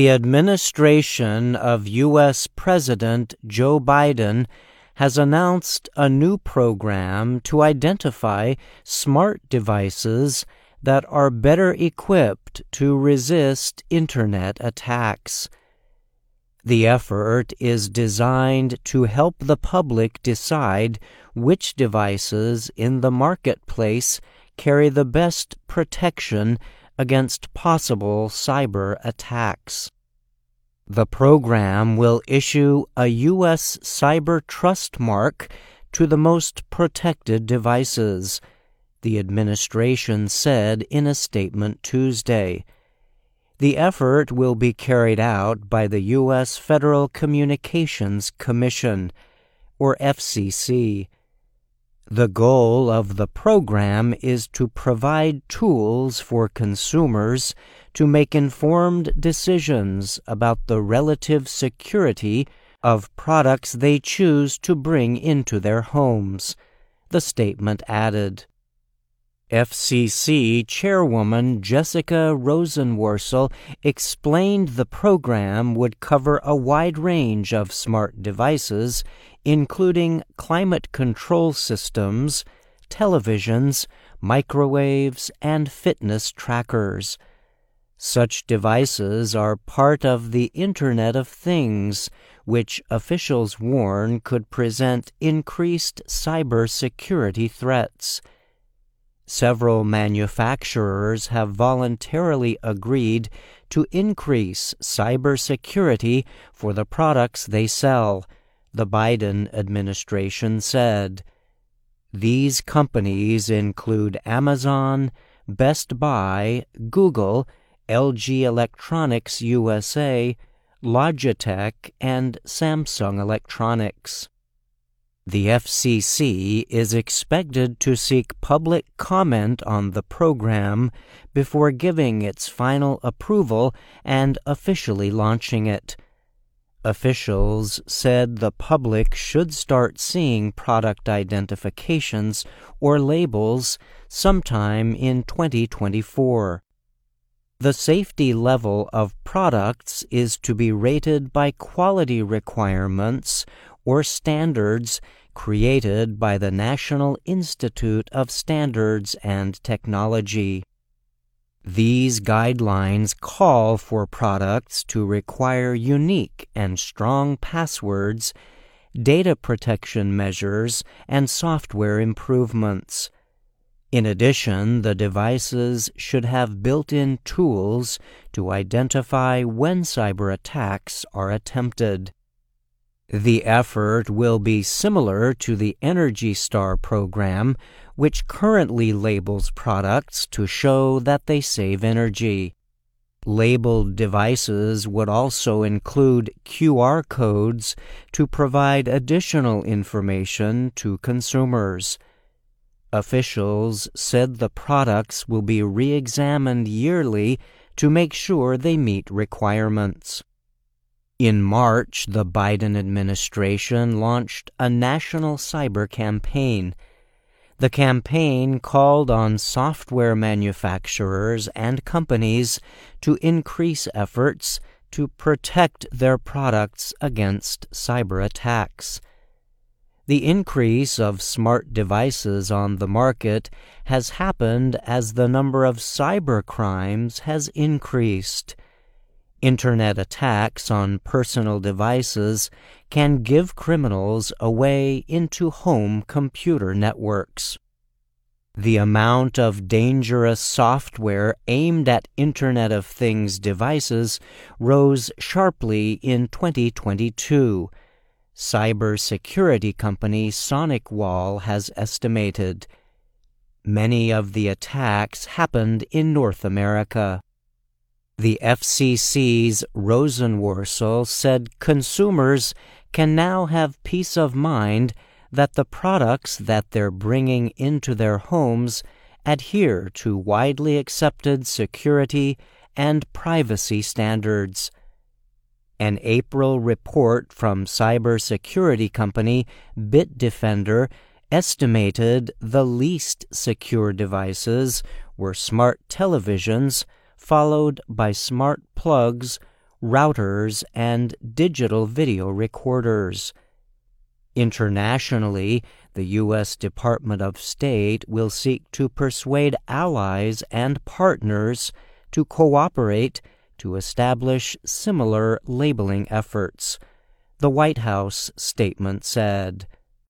The administration of U.S. President Joe Biden has announced a new program to identify smart devices that are better equipped to resist Internet attacks. The effort is designed to help the public decide which devices in the marketplace carry the best protection against possible cyber attacks. The program will issue a U.S. Cyber Trust Mark to the most protected devices the administration said in a statement Tuesday. The effort will be carried out by the U.S. Federal Communications Commission, or FCC. The goal of the program is to provide tools for consumers to make informed decisions about the relative security of products they choose to bring into their homes, the statement added. FCC Chairwoman Jessica Rosenworcel explained the program would cover a wide range of smart devices, including climate control systems, televisions, microwaves, and fitness trackers. Such devices are part of the Internet of Things, which officials warn could present increased cybersecurity threats. Several manufacturers have voluntarily agreed to increase cybersecurity for the products they sell, the Biden administration said. These companies include Amazon, Best Buy, Google, LG Electronics USA, Logitech, and Samsung Electronics. The FCC is expected to seek public comment on the program before giving its final approval and officially launching it. Officials said the public should start seeing product identifications or labels sometime in 2024. The safety level of products is to be rated by quality requirements or standards created by the National Institute of Standards and Technology. These guidelines call for products to require unique and strong passwords, data protection measures, and software improvements. In addition, the devices should have built in tools to identify when cyber attacks are attempted. The effort will be similar to the Energy Star program, which currently labels products to show that they save energy. Labeled devices would also include QR codes to provide additional information to consumers. Officials said the products will be re examined yearly to make sure they meet requirements. In March, the Biden administration launched a national cyber campaign. The campaign called on software manufacturers and companies to increase efforts to protect their products against cyber attacks. The increase of smart devices on the market has happened as the number of cyber crimes has increased. Internet attacks on personal devices can give criminals a way into home computer networks. The amount of dangerous software aimed at Internet of Things devices rose sharply in 2022. Cybersecurity company SonicWall has estimated. Many of the attacks happened in North America. The FCC's Rosenworcel said consumers can now have peace of mind that the products that they're bringing into their homes adhere to widely accepted security and privacy standards. An April report from cybersecurity company Bitdefender estimated the least secure devices were smart televisions followed by smart plugs routers, and digital video recorders. Internationally, the U.S. Department of State will seek to persuade allies and partners to cooperate to establish similar labeling efforts, the White House statement said.